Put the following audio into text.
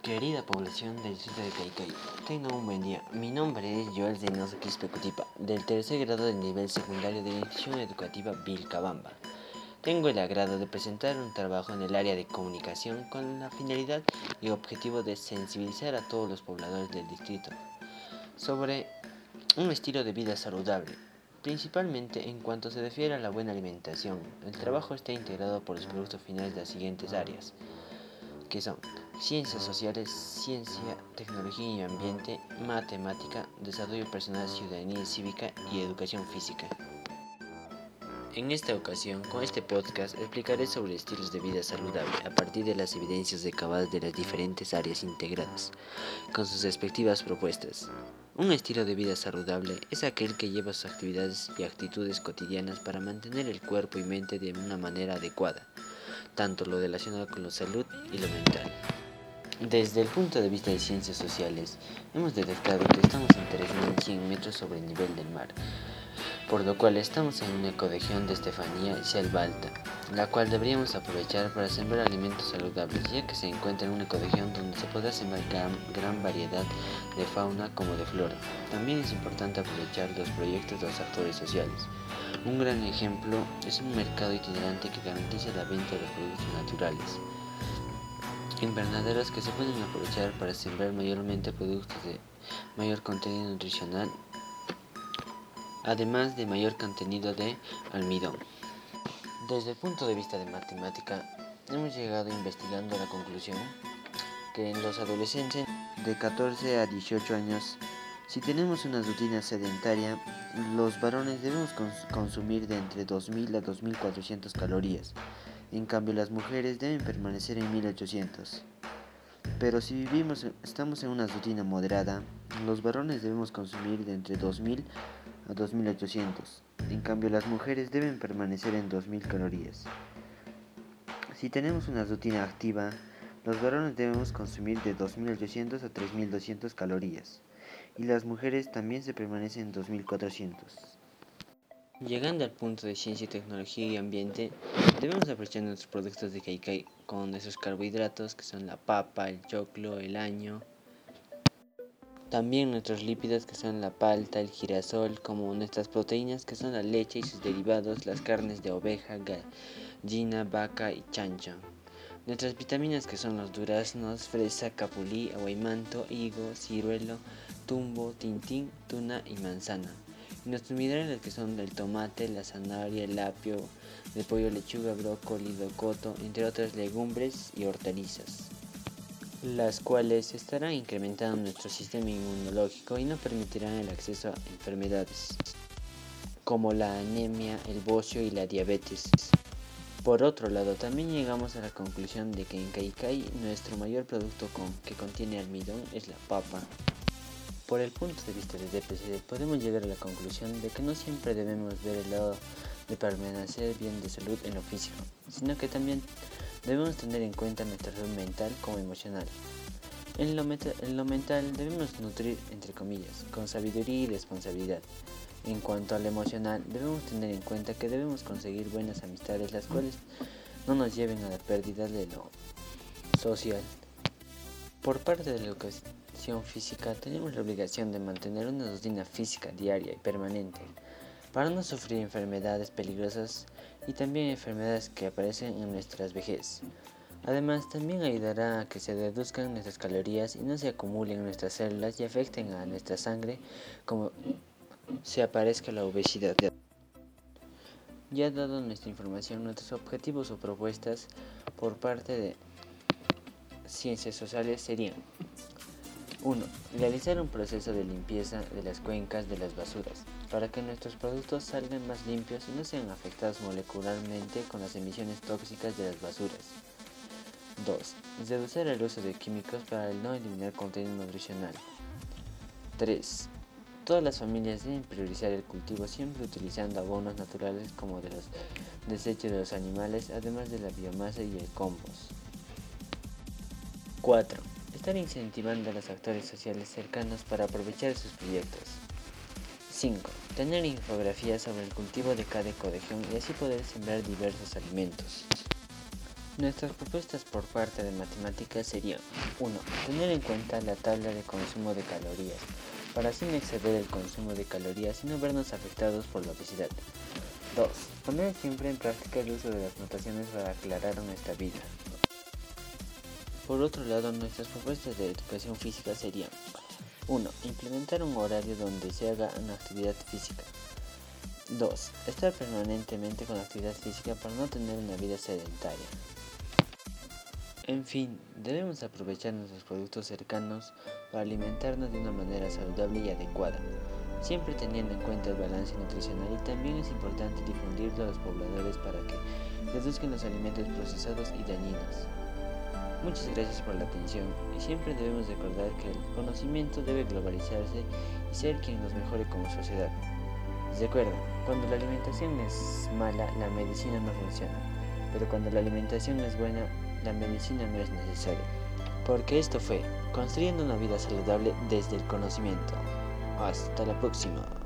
Querida población del distrito de Caicay, tengan un buen día. Mi nombre es Joel Zeynoso Quispe Cutipa, del tercer grado del nivel secundario de la institución educativa Vilcabamba. Tengo el agrado de presentar un trabajo en el área de comunicación con la finalidad y objetivo de sensibilizar a todos los pobladores del distrito sobre un estilo de vida saludable, principalmente en cuanto se refiere a la buena alimentación. El trabajo está integrado por los productos finales de las siguientes áreas que son ciencias sociales, ciencia, tecnología y ambiente, matemática, desarrollo personal, ciudadanía cívica y educación física. En esta ocasión, con este podcast, explicaré sobre estilos de vida saludable a partir de las evidencias recabadas de las diferentes áreas integradas, con sus respectivas propuestas. Un estilo de vida saludable es aquel que lleva sus actividades y actitudes cotidianas para mantener el cuerpo y mente de una manera adecuada, tanto lo relacionado con la salud y lo mental. Desde el punto de vista de ciencias sociales, hemos detectado que estamos interesados en 100 metros sobre el nivel del mar, por lo cual estamos en una ecoregión de Estefanía y Selva Alta, la cual deberíamos aprovechar para sembrar alimentos saludables, ya que se encuentra en una ecoregión donde se podrá sembrar gran, gran variedad de fauna como de flora. También es importante aprovechar los proyectos de los actores sociales. Un gran ejemplo es un mercado itinerante que garantiza la venta de productos naturales. Invernaderos que se pueden aprovechar para sembrar mayormente productos de mayor contenido nutricional, además de mayor contenido de almidón. Desde el punto de vista de matemática, hemos llegado investigando a la conclusión que en los adolescentes de 14 a 18 años si tenemos una rutina sedentaria, los varones debemos consumir de entre 2.000 a 2.400 calorías. En cambio, las mujeres deben permanecer en 1.800. Pero si vivimos, estamos en una rutina moderada, los varones debemos consumir de entre 2.000 a 2.800. En cambio, las mujeres deben permanecer en 2.000 calorías. Si tenemos una rutina activa, los varones debemos consumir de 2.800 a 3.200 calorías y las mujeres también se permanecen en 2400. Llegando al punto de ciencia, tecnología y ambiente, debemos apreciar nuestros productos de Kaikai con nuestros carbohidratos que son la papa, el choclo, el año. También nuestros lípidos que son la palta, el girasol, como nuestras proteínas que son la leche y sus derivados, las carnes de oveja, gallina, vaca y chancho. Nuestras vitaminas que son los duraznos, fresa, capulí, aguaymanto, higo, ciruelo, tumbo, tintín, tuna y manzana. Y nuestros minerales que son el tomate, la zanahoria, el apio, el pollo, lechuga, brócoli, locoto, entre otras legumbres y hortalizas, las cuales estarán incrementando nuestro sistema inmunológico y no permitirán el acceso a enfermedades como la anemia, el bocio y la diabetes. Por otro lado, también llegamos a la conclusión de que en Kaikai nuestro mayor producto que contiene almidón es la papa. Por el punto de vista de DPC, podemos llegar a la conclusión de que no siempre debemos ver el lado de permanecer bien de salud en lo físico, sino que también debemos tener en cuenta nuestra salud mental como emocional. En lo, en lo mental debemos nutrir, entre comillas, con sabiduría y responsabilidad. En cuanto al emocional, debemos tener en cuenta que debemos conseguir buenas amistades, las cuales no nos lleven a la pérdida de lo social. Por parte de la educación física, tenemos la obligación de mantener una rutina física diaria y permanente para no sufrir enfermedades peligrosas y también enfermedades que aparecen en nuestras vejez. Además, también ayudará a que se reduzcan nuestras calorías y no se acumulen en nuestras células y afecten a nuestra sangre como se aparezca la obesidad. Ya dado nuestra información, nuestros objetivos o propuestas por parte de ciencias sociales serían 1. Realizar un proceso de limpieza de las cuencas de las basuras para que nuestros productos salgan más limpios y no sean afectados molecularmente con las emisiones tóxicas de las basuras. 2. Reducir el uso de químicos para no eliminar contenido nutricional. 3. Todas las familias deben priorizar el cultivo siempre utilizando abonos naturales como de los desechos de los animales, además de la biomasa y el compost. 4. Estar incentivando a los actores sociales cercanos para aprovechar sus proyectos. 5. Tener infografías sobre el cultivo de cada ecoregión y así poder sembrar diversos alimentos. Nuestras propuestas por parte de matemáticas serían 1. Tener en cuenta la tabla de consumo de calorías, para así no exceder el consumo de calorías y no vernos afectados por la obesidad. 2. Poner siempre en práctica el uso de las notaciones para aclarar nuestra vida. Por otro lado, nuestras propuestas de educación física serían 1. Implementar un horario donde se haga una actividad física. 2. Estar permanentemente con actividad física para no tener una vida sedentaria. En fin, debemos aprovechar nuestros productos cercanos para alimentarnos de una manera saludable y adecuada, siempre teniendo en cuenta el balance nutricional y también es importante difundirlo a los pobladores para que reduzcan los alimentos procesados y dañinos. Muchas gracias por la atención y siempre debemos recordar que el conocimiento debe globalizarse y ser quien nos mejore como sociedad. Recuerda, cuando la alimentación es mala, la medicina no funciona, pero cuando la alimentación es buena, la medicina no es necesaria. Porque esto fue Construyendo una vida saludable desde el conocimiento. Hasta la próxima.